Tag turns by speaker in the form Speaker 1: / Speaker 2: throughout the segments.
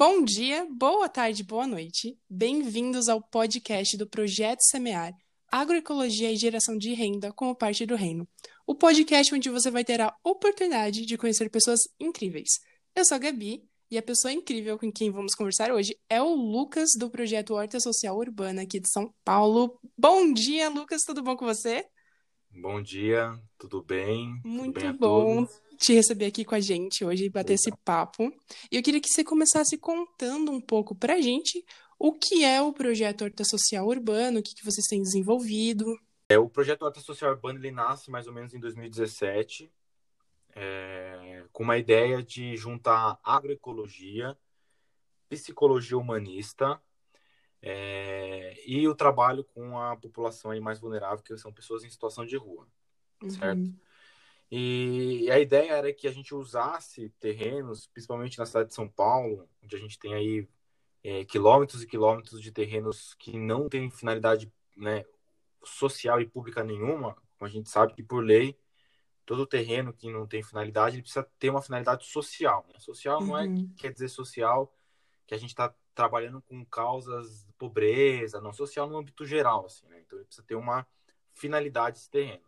Speaker 1: Bom dia, boa tarde, boa noite. Bem-vindos ao podcast do Projeto Semear, Agroecologia e Geração de Renda como parte do Reino. O podcast onde você vai ter a oportunidade de conhecer pessoas incríveis. Eu sou a Gabi e a pessoa incrível com quem vamos conversar hoje é o Lucas do projeto Horta Social Urbana aqui de São Paulo. Bom dia, Lucas, tudo bom com você?
Speaker 2: Bom dia, tudo bem?
Speaker 1: Muito
Speaker 2: tudo bem
Speaker 1: bom te receber aqui com a gente hoje e bater esse papo. E eu queria que você começasse contando um pouco pra gente o que é o projeto Horta Social Urbano, o que, que vocês têm desenvolvido.
Speaker 2: É, o projeto Horta Social Urbano ele nasce mais ou menos em 2017, é, com uma ideia de juntar agroecologia, psicologia humanista é, e o trabalho com a população aí mais vulnerável, que são pessoas em situação de rua, uhum. certo? E a ideia era que a gente usasse terrenos, principalmente na cidade de São Paulo, onde a gente tem aí é, quilômetros e quilômetros de terrenos que não têm finalidade né, social e pública nenhuma. Como a gente sabe que, por lei, todo terreno que não tem finalidade precisa ter uma finalidade social. Né? Social não é uhum. quer dizer social que a gente está trabalhando com causas de pobreza, não social no âmbito geral, assim, né? Então ele precisa ter uma finalidade esse terreno.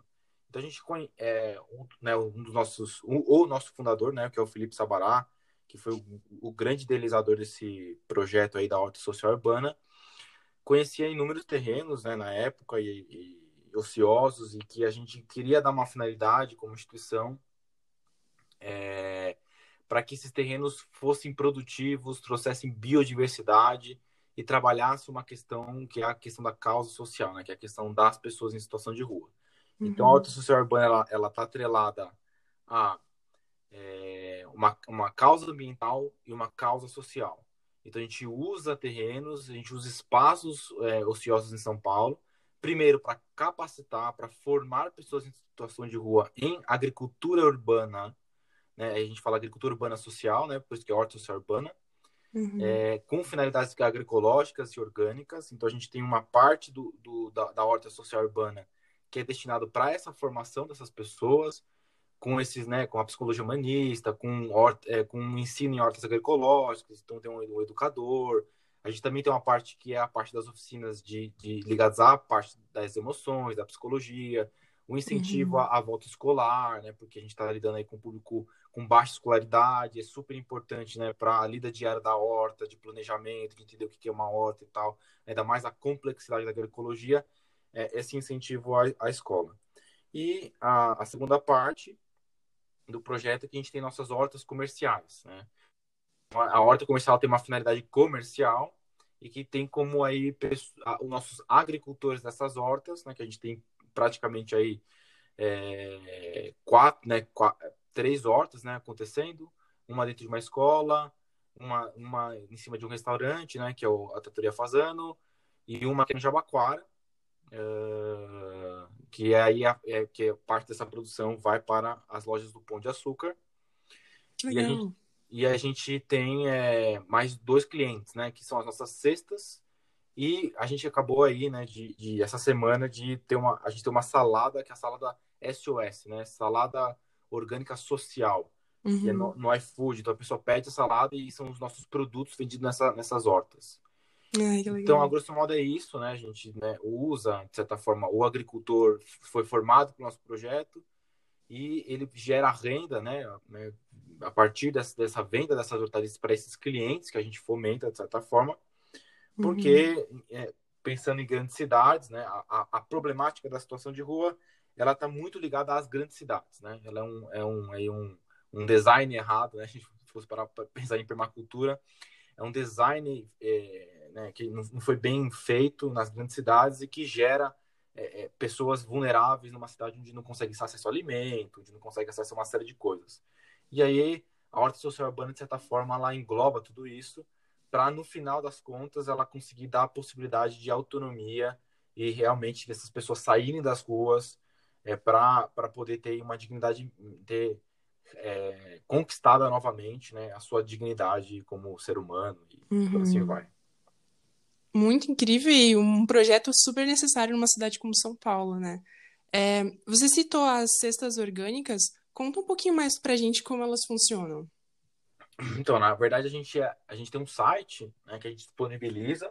Speaker 2: Então a gente é, um, né, um dos nossos, um, o nosso fundador, né, que é o Felipe Sabará, que foi o, o grande idealizador desse projeto aí da horta social urbana, conhecia inúmeros terrenos, né, na época e, e ociosos e que a gente queria dar uma finalidade como instituição é, para que esses terrenos fossem produtivos, trouxessem biodiversidade e trabalhasse uma questão que é a questão da causa social, né, que é a questão das pessoas em situação de rua. Então, a horta social urbana ela ela está atrelada a é, uma, uma causa ambiental e uma causa social. Então, a gente usa terrenos, a gente usa espaços é, ociosos em São Paulo, primeiro para capacitar, para formar pessoas em situação de rua em agricultura urbana, né? A gente fala agricultura urbana social, né? Por isso que é horta social urbana. Uhum. É, com finalidades agroecológicas e orgânicas. Então, a gente tem uma parte do, do da, da horta social urbana que é destinado para essa formação dessas pessoas, com esses, né, com a psicologia humanista, com, é, com ensino em hortas agroecológicas, então tem um, um, educador. A gente também tem uma parte que é a parte das oficinas de, de ligadas à parte das emoções, da psicologia, o incentivo uhum. à, à, volta escolar, né, porque a gente está lidando aí com um público com baixa escolaridade, é super importante, né, para a lida diária da horta, de planejamento, de entender o que é uma horta e tal, ainda mais a complexidade da agroecologia é, esse incentivo à, à escola. E a, a, segunda parte do projeto é que a gente tem nossas hortas comerciais. Né? A horta comercial tem uma finalidade comercial e que tem como aí os nossos agricultores dessas hortas, né, que a gente tem praticamente aí é, quatro, né, quatro, três hortas, né, acontecendo, uma dentro de uma escola, uma, uma em cima de um restaurante, né, que é o, a Trattoria Fazano, e uma aqui em Jabaquara, uh, que é aí a, é, que parte dessa produção vai para as lojas do Pão de Açúcar. E a, gente, e a gente tem é, mais dois clientes, né? Que são as nossas cestas. E a gente acabou aí, né, de, de, essa semana de ter uma, a gente tem uma salada que é a salada SOS, né? Salada orgânica social. Uhum. Que é no, uhum. no iFood. Então a pessoa pede a salada e são os nossos produtos vendidos nessa, nessas hortas.
Speaker 1: Ai,
Speaker 2: então, a grosso modo é isso, né? A gente né, usa, de certa forma, o agricultor foi formado para o nosso projeto e ele gera renda, né? né a partir dessa, dessa venda dessas hortaliças para esses clientes que a gente fomenta, de certa forma, porque uhum. é, pensando em grandes cidades, né? A, a, problemática da situação de rua, ela está muito ligada às grandes cidades, né? Ela é um, é um, é um, um design errado, né? Se fosse parar para pensar em permacultura, é um design... É, né, que não foi bem feito nas grandes cidades e que gera é, é, pessoas vulneráveis numa cidade onde não consegue acesso ao alimento, onde não consegue acesso a uma série de coisas. E aí a horta social urbana, de certa forma, ela engloba tudo isso para, no final das contas, ela conseguir dar a possibilidade de autonomia e realmente essas pessoas saírem das ruas é, para poder ter uma dignidade, ter é, conquistada novamente né, a sua dignidade como ser humano e uhum. assim vai
Speaker 1: muito incrível e um projeto super necessário numa cidade como São Paulo, né? É, você citou as cestas orgânicas. Conta um pouquinho mais pra gente como elas funcionam.
Speaker 2: Então, na verdade, a gente, é, a gente tem um site né, que a gente disponibiliza.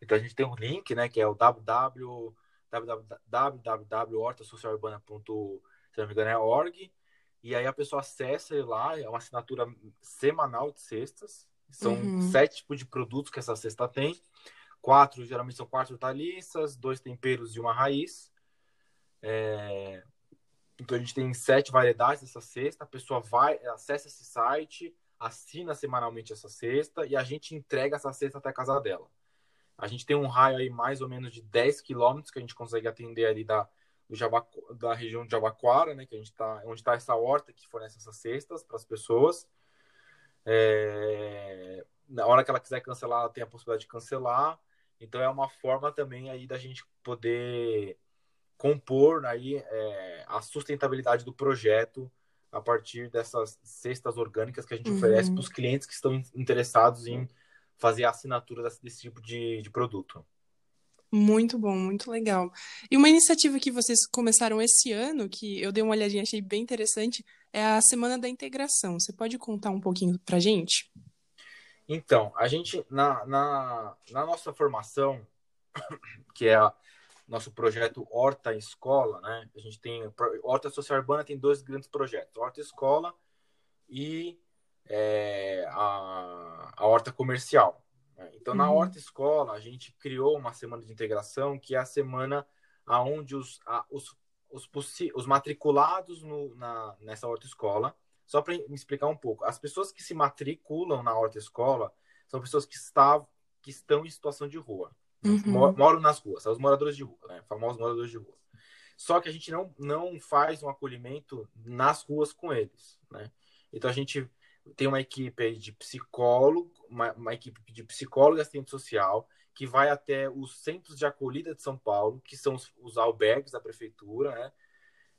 Speaker 2: Então, a gente tem um link, né, que é o www www.hortasocialurbana.org e aí a pessoa acessa lá, é uma assinatura semanal de cestas. São uhum. sete tipos de produtos que essa cesta tem. Quatro, geralmente são quatro hortaliças, dois temperos e uma raiz. É... Então a gente tem sete variedades dessa cesta. A pessoa vai, acessa esse site, assina semanalmente essa cesta e a gente entrega essa cesta até a casa dela. A gente tem um raio aí mais ou menos de 10 quilômetros que a gente consegue atender ali da, do Jabacu, da região de Jabaquara, né, que a gente tá, onde está essa horta que fornece essas cestas para as pessoas. É, na hora que ela quiser cancelar, ela tem a possibilidade de cancelar. Então é uma forma também aí da gente poder compor aí é, a sustentabilidade do projeto a partir dessas cestas orgânicas que a gente uhum. oferece para os clientes que estão interessados em fazer a assinatura desse, desse tipo de, de produto.
Speaker 1: Muito bom, muito legal. E uma iniciativa que vocês começaram esse ano, que eu dei uma olhadinha, achei bem interessante, é a Semana da Integração. Você pode contar um pouquinho pra gente?
Speaker 2: Então, a gente, na, na, na nossa formação, que é a, nosso projeto Horta Escola, né? A gente tem, Horta Social Urbana tem dois grandes projetos, Horta Escola e é, a, a horta comercial. Né? Então, uhum. na horta escola, a gente criou uma semana de integração, que é a semana aonde os, a, os, os, os matriculados no, na, nessa horta escola, só para me explicar um pouco, as pessoas que se matriculam na horta escola são pessoas que, está, que estão em situação de rua, uhum. moram nas ruas, são os moradores de rua, né? famosos moradores de rua. Só que a gente não, não faz um acolhimento nas ruas com eles, né? Então a gente tem uma equipe de psicólogo, uma, uma equipe de psicólogo e assistente social que vai até os centros de acolhida de São Paulo, que são os, os albergues da prefeitura, né?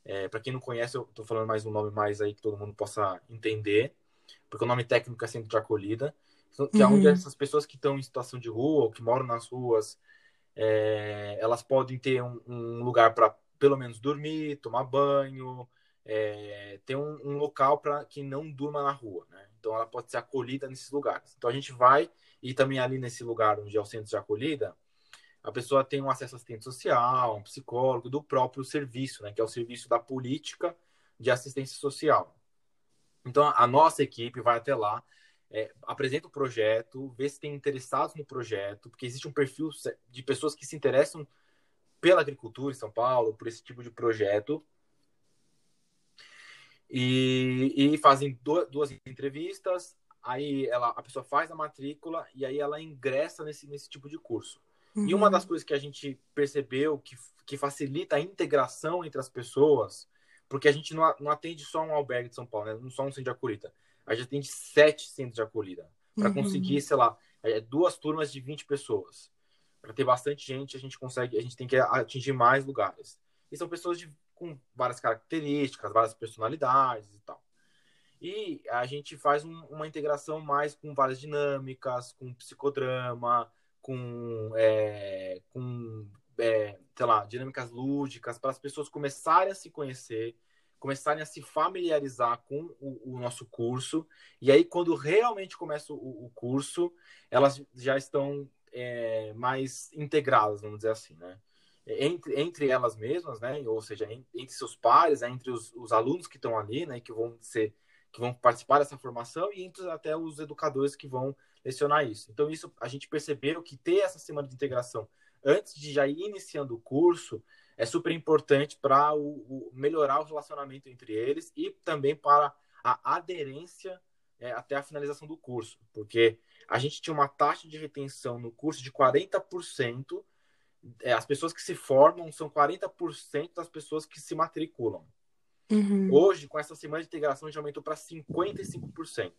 Speaker 2: É, para quem não conhece, eu estou falando mais um nome mais aí que todo mundo possa entender, porque o nome técnico é centro de acolhida, que é onde uhum. essas pessoas que estão em situação de rua ou que moram nas ruas, é, elas podem ter um, um lugar para pelo menos dormir, tomar banho, é, ter um, um local para que não durma na rua, né? Então ela pode ser acolhida nesses lugares. Então a gente vai e também ali nesse lugar onde é o centro de acolhida, a pessoa tem um acesso assistente social, um psicólogo do próprio serviço, né? Que é o serviço da política de assistência social. Então a nossa equipe vai até lá, é, apresenta o projeto, vê se tem interessados no projeto, porque existe um perfil de pessoas que se interessam pela agricultura em São Paulo, por esse tipo de projeto, e, e fazem duas, duas entrevistas, aí ela, a pessoa faz a matrícula e aí ela ingressa nesse, nesse tipo de curso. Uhum. E uma uhum. das coisas que a gente percebeu que, que facilita a integração entre as pessoas, porque a gente não, não atende só um albergue de São Paulo, né? não só um centro de acolhida. A gente atende sete centros de acolhida para uhum. conseguir, sei lá, é, duas turmas de 20 pessoas. Para ter bastante gente, a gente consegue, a gente tem que atingir mais lugares. E são pessoas de com várias características, várias personalidades e tal. E a gente faz um, uma integração mais com várias dinâmicas, com psicodrama, com, é, com é, sei lá, dinâmicas lúdicas, para as pessoas começarem a se conhecer, começarem a se familiarizar com o, o nosso curso. E aí, quando realmente começa o, o curso, elas já estão é, mais integradas, vamos dizer assim, né? entre, entre elas mesmas, né? Ou seja, entre seus pares, né? entre os, os alunos que estão ali, né? Que vão ser, que vão participar dessa formação e entre até os educadores que vão lecionar isso. Então, isso a gente percebeu que ter essa semana de integração antes de já ir iniciando o curso é super importante para o, o, melhorar o relacionamento entre eles e também para a aderência é, até a finalização do curso, porque a gente tinha uma taxa de retenção no curso de 40% é, as pessoas que se formam são 40% das pessoas que se matriculam. Uhum. Hoje, com essa semana de integração, já aumentou para 55%.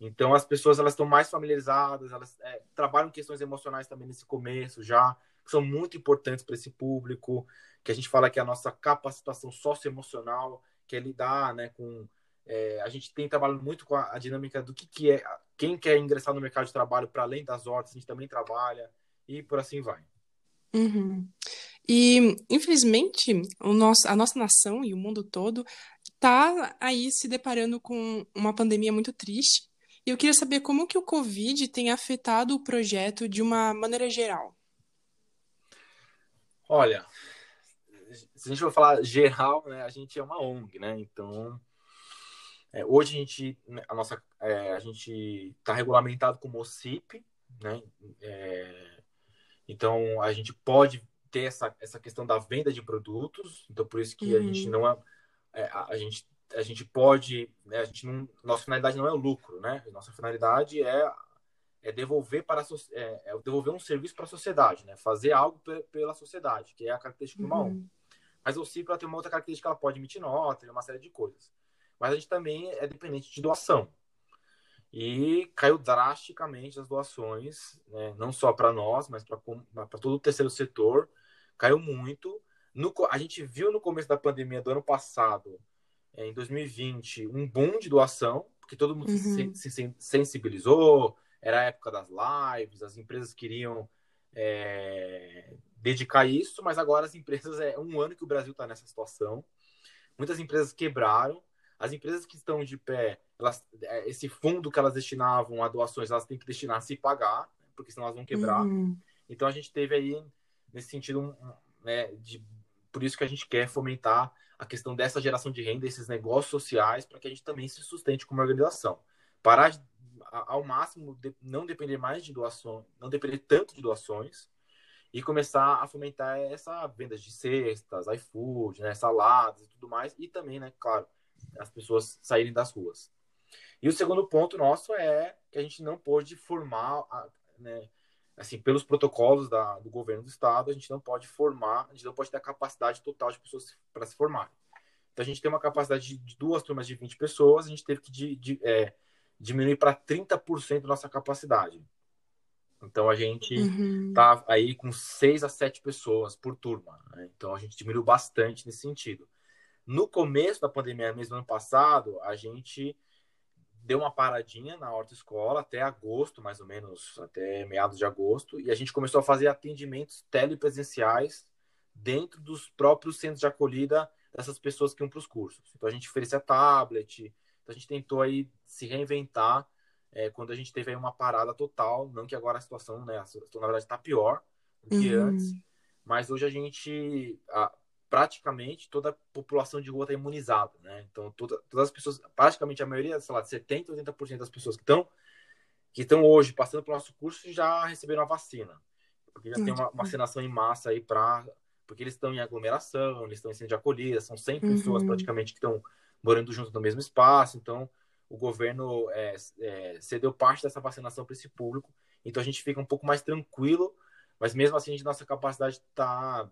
Speaker 2: Então, as pessoas elas estão mais familiarizadas, elas é, trabalham questões emocionais também nesse começo já, que são muito importantes para esse público, que a gente fala que é a nossa capacitação socioemocional, que é lidar né, com... É, a gente tem trabalhado muito com a, a dinâmica do que, que é... Quem quer ingressar no mercado de trabalho para além das hortas, a gente também trabalha, e por assim vai.
Speaker 1: Uhum. E, infelizmente, o nosso, a nossa nação e o mundo todo tá aí se deparando com uma pandemia muito triste. E eu queria saber como que o Covid tem afetado o projeto de uma maneira geral.
Speaker 2: Olha, se a gente for falar geral, né, a gente é uma ONG, né? Então, é, hoje a gente, né, a nossa, é, a gente está regulamentado como OCIP, né? É, então, a gente pode ter essa, essa questão da venda de produtos. Então, por isso que uhum. a gente não é, é a, a, gente a gente pode, né, a gente não, nossa finalidade não é o lucro, né? Nossa finalidade é é devolver para é, é devolver um serviço para a sociedade, né? Fazer algo pela sociedade, que é a característica uhum. do uma ONG. Mas o ciclo tem uma outra característica, ela pode emitir nota, uma série de coisas. Mas a gente também é dependente de doação. E caiu drasticamente as doações, né? não só para nós, mas para todo o terceiro setor. Caiu muito. No, a gente viu no começo da pandemia do ano passado, em 2020, um boom de doação, porque todo mundo uhum. se, se, sensibilizou, era a época das lives, as empresas queriam é, dedicar isso, mas agora as empresas, é um ano que o Brasil está nessa situação. Muitas empresas quebraram. As empresas que estão de pé, elas, é, esse fundo que elas destinavam a doações, elas têm que destinar a se pagar, porque senão elas vão quebrar. Uhum. Então a gente teve aí, nesse sentido, um, né, de, por isso que a gente quer fomentar a questão dessa geração de renda, esses negócios sociais, para que a gente também se sustente como organização. Parar de, ao máximo, de, não depender mais de doações, não depender tanto de doações, e começar a fomentar essa venda de cestas, iFood, né, saladas e tudo mais, e também, né, claro, as pessoas saírem das ruas. E o segundo ponto nosso é que a gente não pode formar, né, assim, pelos protocolos da, do governo do estado, a gente não pode formar, a gente não pode ter a capacidade total de pessoas para se formar. Então a gente tem uma capacidade de duas turmas de 20 pessoas, a gente teve que de, de, é, diminuir para 30% da nossa capacidade. Então a gente uhum. tá aí com seis a sete pessoas por turma. Né? Então a gente diminuiu bastante nesse sentido. No começo da pandemia, mesmo ano passado, a gente deu uma paradinha na horta escola até agosto, mais ou menos, até meados de agosto, e a gente começou a fazer atendimentos telepresenciais dentro dos próprios centros de acolhida dessas pessoas que iam para os cursos. Então a gente oferecia tablet, então a gente tentou aí se reinventar é, quando a gente teve aí uma parada total, não que agora a situação, né, a situação, na verdade está pior do que uhum. antes, mas hoje a gente, a, praticamente toda a população de rua está imunizada, né, então toda, todas as pessoas, praticamente a maioria, sei lá, 70%, 80% das pessoas que estão que estão hoje passando pelo nosso curso já receberam a vacina, porque já uhum. tem uma, vacinação em massa aí para porque eles estão em aglomeração, eles estão em centro de acolhida, são 100 uhum. pessoas praticamente que estão morando junto no mesmo espaço, então o governo é, é, cedeu parte dessa vacinação para esse público, então a gente fica um pouco mais tranquilo, mas mesmo assim a nossa capacidade está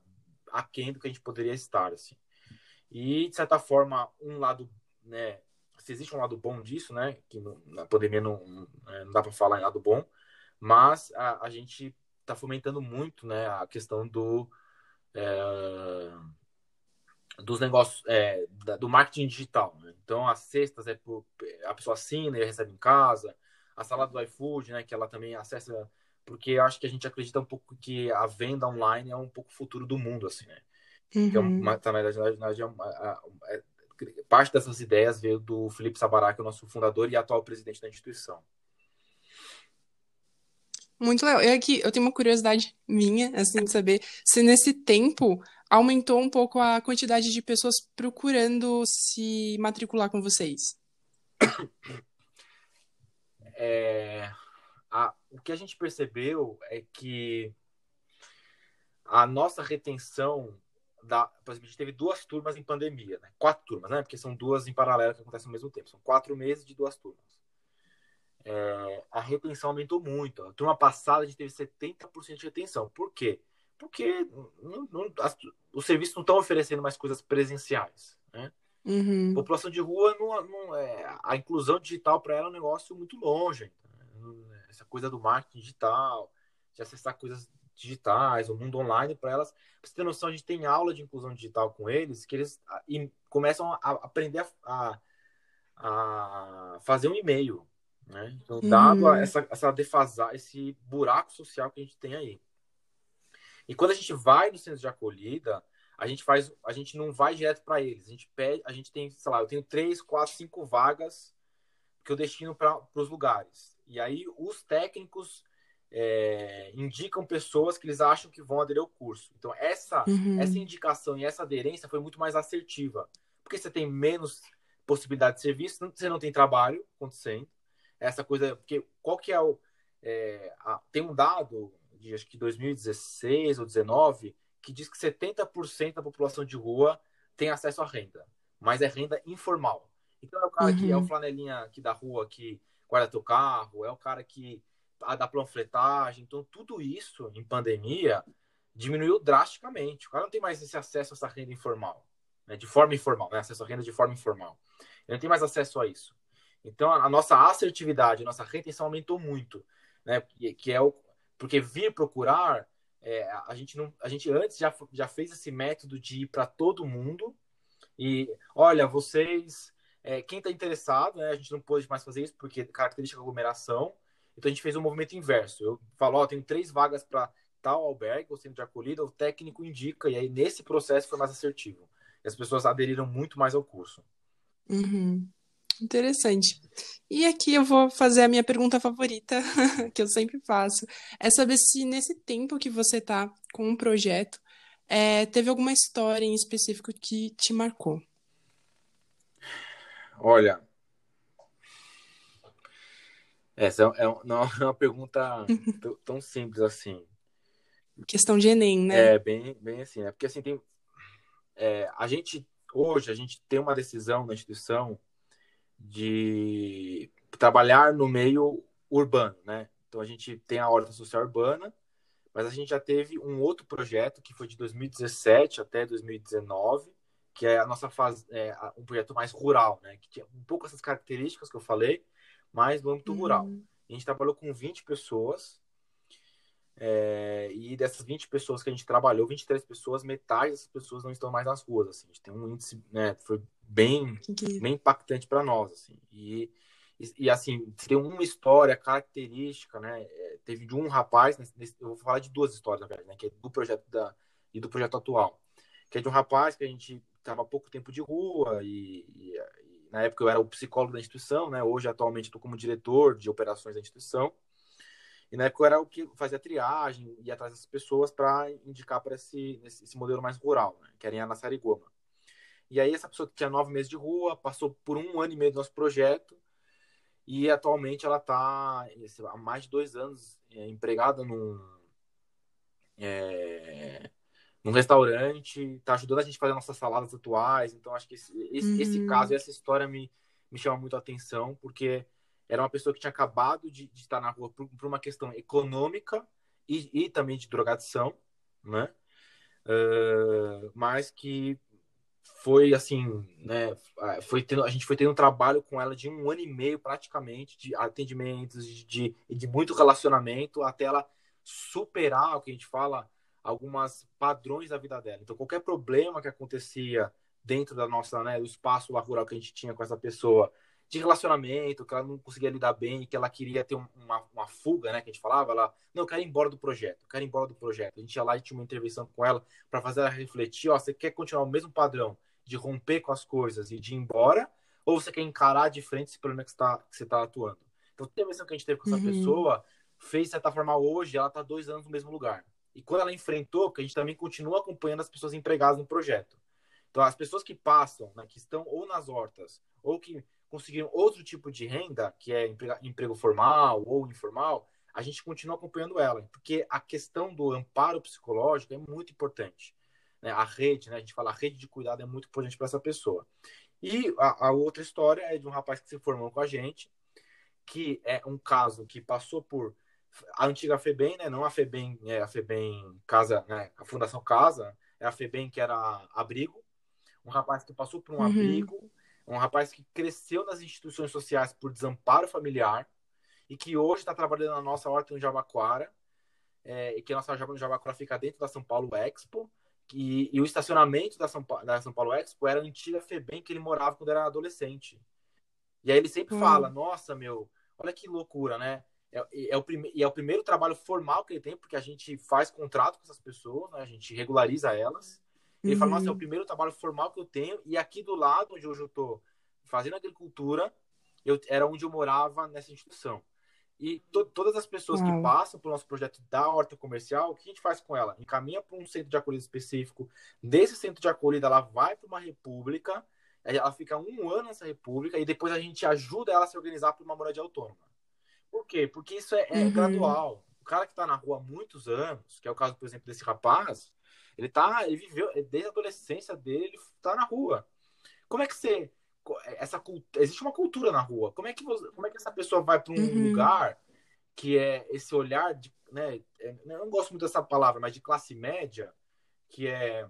Speaker 2: aquém do que a gente poderia estar, assim. E, de certa forma, um lado, né, se existe um lado bom disso, né, que na pandemia não, não é, dá para falar em lado bom, mas a, a gente está fomentando muito, né, a questão do... É, dos negócios é, do marketing digital. Né? Então, as cestas é por, a pessoa assina e recebe em casa, a sala do iFood, né, que ela também acessa, porque eu acho que a gente acredita um pouco que a venda online é um pouco o futuro do mundo, assim, né? Uhum. Então, tá, na verdade, na verdade é, é, parte dessas ideias veio do Felipe Sabará, que é o nosso fundador e atual presidente da instituição.
Speaker 1: Muito legal. Eu aqui, eu tenho uma curiosidade minha, assim, de saber se nesse tempo aumentou um pouco a quantidade de pessoas procurando se matricular com vocês.
Speaker 2: É, a, o que a gente percebeu é que a nossa retenção da, por exemplo, a gente teve duas turmas em pandemia, né? Quatro turmas, né? Porque são duas em paralelo que acontecem ao mesmo tempo. São quatro meses de duas turmas. É, a retenção aumentou muito. A turma passada a gente teve 70% de retenção. Por quê? porque não, não, as, os serviços não estão oferecendo mais coisas presenciais. Né? Uhum. População de rua, não, não é, a inclusão digital para ela é um negócio muito longe. Né? Essa coisa do marketing digital, de acessar coisas digitais, o mundo online para elas. Pra você ter noção, a gente tem aula de inclusão digital com eles, que eles e começam a aprender a, a, a fazer um e-mail. Né? Então, dado uhum. essa, essa defasar, esse buraco social que a gente tem aí. E quando a gente vai no centro de acolhida, a gente faz, a gente não vai direto para eles. A gente pede, a gente tem, sei lá, eu tenho três, quatro, cinco vagas que eu destino para os lugares. E aí os técnicos é, indicam pessoas que eles acham que vão aderir ao curso. Então, essa, uhum. essa indicação e essa aderência foi muito mais assertiva. Porque você tem menos possibilidade de serviço, você não tem trabalho acontecendo. Essa coisa, porque qual que é o. É, a, tem um dado de acho que 2016 ou 2019 que diz que 70% da população de rua tem acesso à renda, mas é renda informal. Então é o cara uhum. que é o uhum. flanelinha aqui da rua que guarda teu carro, é o cara que da panfletagem. Então, tudo isso em pandemia diminuiu drasticamente. O cara não tem mais esse acesso a essa renda informal, né? de forma informal, né? acesso à renda de forma informal. Ele não tem mais acesso a isso. Então, a, nossa assertividade, a nossa retenção aumentou muito, né? Que é o porque vir procurar, é, a gente não, a gente antes já, já fez esse método de ir para todo mundo e olha, vocês, é, quem está interessado, né? A gente não pode mais fazer isso porque característica aglomeração. Então a gente fez um movimento inverso. Eu falo, ó, tenho três vagas para tal albergue ou centro de acolhida, o técnico indica, e aí nesse processo foi mais assertivo. E as pessoas aderiram muito mais ao curso.
Speaker 1: Uhum. Interessante. E aqui eu vou fazer a minha pergunta favorita, que eu sempre faço, é saber se nesse tempo que você está com um projeto, é, teve alguma história em específico que te marcou.
Speaker 2: Olha, essa é, é não é uma pergunta tão simples assim.
Speaker 1: Questão de Enem, né?
Speaker 2: É, bem, bem assim, né? Porque assim, tem. É, a gente, hoje, a gente tem uma decisão na instituição de trabalhar no meio urbano, né? Então a gente tem a Horta Social Urbana, mas a gente já teve um outro projeto que foi de 2017 até 2019, que é a nossa fase, é, um projeto mais rural, né? Que tinha um pouco essas características que eu falei, mas no âmbito uhum. rural. A gente trabalhou com 20 pessoas. É, e dessas 20 pessoas que a gente trabalhou, 23 pessoas, metade dessas pessoas não estão mais nas ruas. Assim. A gente tem um índice, né, foi bem, bem impactante para nós. Assim. E, e, e, assim, tem uma história característica, né? É, teve de um rapaz, nesse, eu vou falar de duas histórias, na verdade, né? Que é do projeto da, e do projeto atual. Que é de um rapaz que a gente estava pouco tempo de rua e, e, na época eu era o psicólogo da instituição, né? Hoje, atualmente, estou como diretor de operações da instituição. E na época eu era o que fazia triagem, ia atrás dessas pessoas para indicar para esse, esse modelo mais rural, né? que era em Anassarigoma. E aí essa pessoa tinha nove meses de rua, passou por um ano e meio do nosso projeto, e atualmente ela está há mais de dois anos é, empregada num, é, num restaurante, está ajudando a gente a fazer nossas saladas atuais. Então, acho que esse, esse, uhum. esse caso, essa história me, me chama muito a atenção, porque era uma pessoa que tinha acabado de, de estar na rua por, por uma questão econômica e, e, também de drogadição, né? Uh, mas que foi assim, né? Foi tendo, a gente foi tendo um trabalho com ela de um ano e meio praticamente de atendimentos, de, de, de muito relacionamento até ela superar o que a gente fala algumas padrões da vida dela. Então, qualquer problema que acontecia dentro da nossa, né, do espaço lá rural que a gente tinha com essa pessoa, de relacionamento, que ela não conseguia lidar bem, que ela queria ter uma, uma fuga, né, que a gente falava, ela, não, eu quero ir embora do projeto, eu quero ir embora do projeto. A gente ia lá e tinha uma intervenção com ela para fazer ela refletir, ó, você quer continuar o mesmo padrão de romper com as coisas e de ir embora, ou você quer encarar de frente esse problema que você está que você tá atuando? Então, a intervenção que a gente teve com essa uhum. pessoa fez, de certa forma, hoje, ela está dois anos no mesmo lugar. E quando ela enfrentou, que a gente também continua acompanhando as pessoas empregadas no projeto. Então, as pessoas que passam, né, que estão ou nas hortas, ou que conseguiram outro tipo de renda, que é emprego, formal ou informal, a gente continua acompanhando ela, porque a questão do amparo psicológico é muito importante. Né? A rede, né, a gente fala, a rede de cuidado é muito importante para essa pessoa. E a, a, outra história é de um rapaz que se formou com a gente, que é um caso que passou por a antiga FEBEM, né? Não a FEBEM, é a FEBEM Casa, né? A Fundação Casa, é a FEBEM que era abrigo. Um rapaz que passou por um uhum. abrigo, um rapaz que cresceu nas instituições sociais por desamparo familiar e que hoje está trabalhando na nossa horta no Jabaquara, é, e que a nossa horta no Jabaquara fica dentro da São Paulo Expo, e, e o estacionamento da São, da São Paulo Expo era a antiga FEBEM que ele morava quando era adolescente. E aí ele sempre uhum. fala, nossa, meu, olha que loucura, né? É, é o prime, e é o primeiro trabalho formal que ele tem, porque a gente faz contrato com essas pessoas, né? a gente regulariza elas. Ele uhum. fala, nossa, é o primeiro trabalho formal que eu tenho, e aqui do lado, onde hoje eu estou fazendo agricultura, eu, era onde eu morava nessa instituição. E to, todas as pessoas
Speaker 1: Uau.
Speaker 2: que passam pelo nosso projeto da horta comercial, o que a gente faz com ela? Encaminha para um centro de acolhida específico. Desse centro de acolhida, ela vai para uma república, ela fica um ano nessa república e depois a gente ajuda ela a se organizar para uma moradia autônoma. Por quê? Porque isso é, é
Speaker 1: Uhum.
Speaker 2: gradual. O cara que está na rua há muitos anos, que é o caso, por exemplo, desse rapaz, ele tá, ele viveu desde a adolescência dele, ele tá na rua. Como é que você essa cultura, existe uma cultura na rua. Como é que você, como é que essa pessoa vai para um
Speaker 1: Uhum.
Speaker 2: lugar que é esse olhar de, né, é- eu não gosto muito dessa palavra, mas de classe média, que é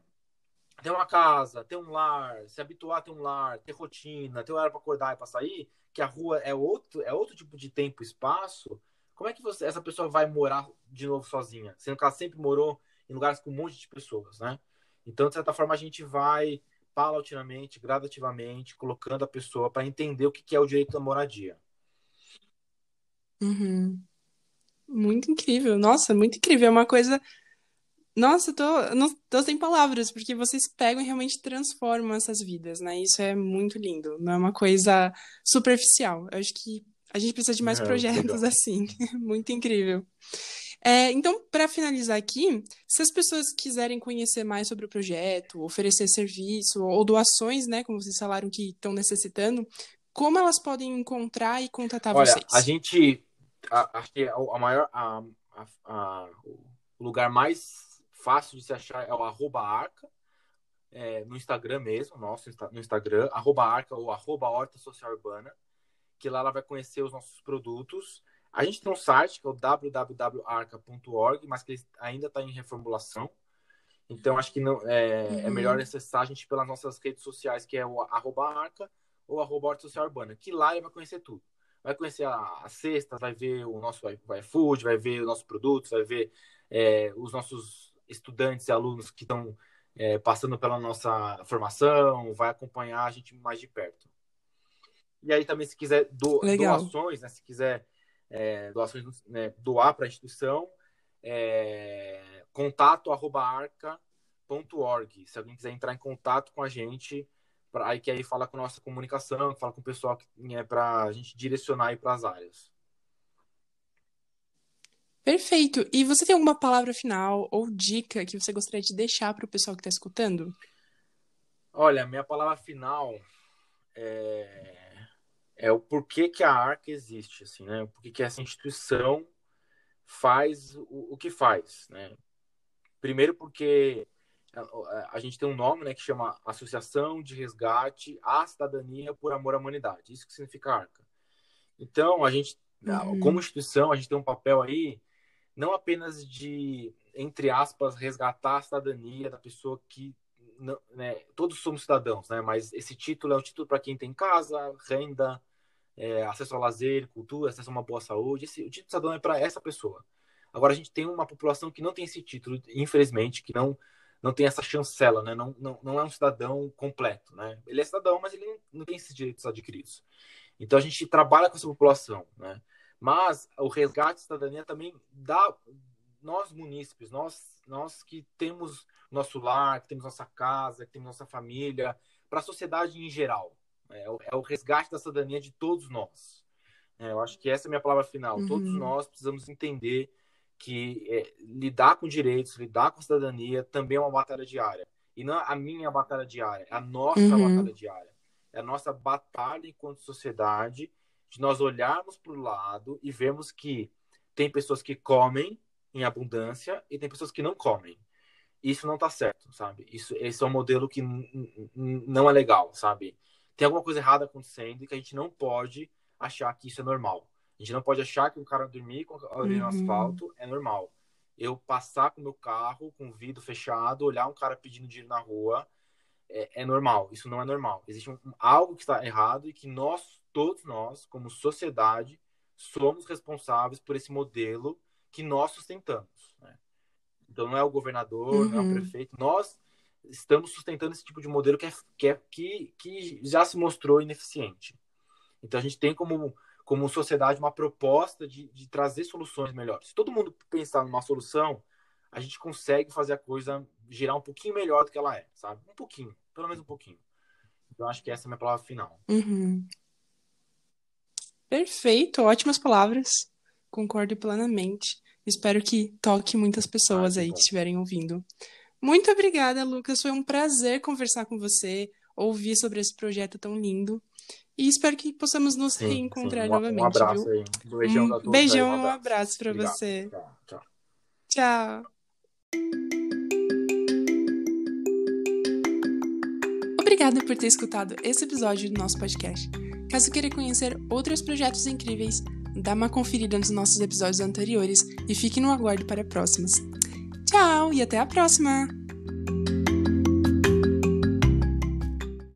Speaker 2: ter uma casa, ter um lar, se habituar a ter um lar, ter rotina, ter hora para acordar e para sair, que a rua é outro, é outro tipo de tempo e espaço. Como é que você, essa pessoa vai morar de novo sozinha, sendo que ela sempre morou em lugares com um monte de pessoas, né? Então, de certa forma, a gente vai paulatinamente, gradativamente, colocando a pessoa para entender o que é o direito da moradia.
Speaker 1: Uhum. Muito incrível. Nossa, muito incrível. É uma coisa. Nossa, eu tô, não tô sem palavras, porque vocês pegam e realmente transformam essas vidas, né? Isso é muito lindo. Não é uma coisa superficial. Eu acho que a gente precisa de mais
Speaker 2: É,
Speaker 1: projetos
Speaker 2: legal.
Speaker 1: assim. Muito incrível. É, então, para finalizar aqui, se as pessoas quiserem conhecer mais sobre o projeto, oferecer serviço ou doações, né, como vocês falaram que estão necessitando, como elas podem encontrar e contatar
Speaker 2: Olha,
Speaker 1: vocês?
Speaker 2: a gente acho que a, a maior a- a- o lugar mais fácil de se achar é o arroba arca é, no Instagram mesmo, nosso no Instagram, arroba arca ou arroba horta social urbana, que lá ela vai conhecer os nossos produtos. A gente tem um site que é o www.arca.org, mas que ainda está em reformulação. Então acho que não é, é
Speaker 1: Uhum.
Speaker 2: melhor acessar a gente pelas nossas redes sociais, que é o arroba arca ou arroba horta social urbana, que lá ele vai conhecer tudo. Vai conhecer a, a cesta, vai ver o nosso iFood, vai ver os nossos produtos, vai ver é, os nossos estudantes e alunos que estão é, passando pela nossa formação, vai acompanhar a gente mais de perto. E aí também, se quiser do, doações, né, se quiser é, doações, né, doar para a instituição, é, contato arroba arca.org. Se alguém quiser entrar em contato com a gente, pra, aí que aí fala com a nossa comunicação, fala com o pessoal que é para a gente direcionar para as áreas.
Speaker 1: Perfeito. E você tem alguma palavra final ou dica que você gostaria de deixar para o pessoal que está escutando?
Speaker 2: Olha, minha palavra final é, é o porquê que a ARC existe, assim, né? O porquê que essa instituição faz o, o que faz, né? Primeiro porque a, a gente tem um nome, né, que chama Associação de Resgate à Cidadania por Amor à Humanidade. Isso que significa ARCA. Então, a gente,
Speaker 1: Uhum.
Speaker 2: como instituição, a gente tem um papel aí não apenas de, entre aspas, resgatar a cidadania da pessoa que não, né, todos somos cidadãos, né? Mas esse título é um título para quem tem casa, renda, é, acesso ao lazer, cultura, acesso a uma boa saúde. Esse, o título de cidadão é para essa pessoa. Agora a gente tem uma população que não tem esse título, infelizmente, que não não tem essa chancela, né? Não, não, não é um cidadão completo, né? Ele é cidadão, mas ele não, tem esses direitos adquiridos. Então a gente trabalha com essa população, né? Mas o resgate de cidadania também dá nós munícipes, nós nós que temos nosso lar, que temos nossa casa, que temos nossa família, para a sociedade em geral. É o, é o resgate da cidadania de todos nós. É, eu acho que essa é a minha palavra final.
Speaker 1: Uhum.
Speaker 2: Todos nós precisamos entender que é, lidar com direitos, lidar com cidadania também é uma batalha diária. E não é a minha batalha diária, é a nossa
Speaker 1: Uhum.
Speaker 2: batalha diária. É a nossa batalha enquanto sociedade de nós olharmos para o lado e vermos que tem pessoas que comem em abundância e tem pessoas que não comem. Isso não tá certo, sabe? Isso, esse é um modelo que não é legal, sabe? Tem alguma coisa errada acontecendo e que a gente não pode achar que isso é normal. A gente não pode achar que um cara dormir com a orelha no
Speaker 1: Uhum.
Speaker 2: asfalto é normal. Eu passar com o meu carro, com o vidro fechado, olhar um cara pedindo dinheiro na rua, é, é normal. Isso não é normal. Existe um, algo que está errado e que nós, todos nós, como sociedade, somos responsáveis por esse modelo que nós sustentamos. Né? Então não é o governador, não é o
Speaker 1: Uhum.
Speaker 2: prefeito. Nós estamos sustentando esse tipo de modelo que, é, que, é, que, que já se mostrou ineficiente. Então a gente tem como, como sociedade uma proposta de, de trazer soluções melhores. Se todo mundo pensar numa solução, a gente consegue fazer a coisa girar um pouquinho melhor do que ela é, sabe? Um pouquinho, pelo menos um pouquinho. Então acho que essa é a minha palavra final.
Speaker 1: Uhum. Perfeito, ótimas palavras. Concordo plenamente. Espero que toque muitas pessoas
Speaker 2: Ah,
Speaker 1: aí que estiverem ouvindo. Muito obrigada, Lucas. Foi um prazer conversar com você, ouvir sobre esse projeto tão lindo. E espero que possamos nos
Speaker 2: Sim,
Speaker 1: reencontrar
Speaker 2: sim. Um-
Speaker 1: novamente,
Speaker 2: Um abraço
Speaker 1: viu?
Speaker 2: aí. Um beijão
Speaker 1: Um beijão
Speaker 2: aí,
Speaker 1: e um abraço pra
Speaker 2: Obrigado.
Speaker 1: você.
Speaker 2: Tchau, tchau.
Speaker 1: Tchau. Obrigada por ter escutado esse episódio do nosso podcast. Caso queira conhecer outros projetos incríveis, dá uma conferida nos nossos episódios anteriores e fique no aguardo para próximos. Tchau e até a próxima!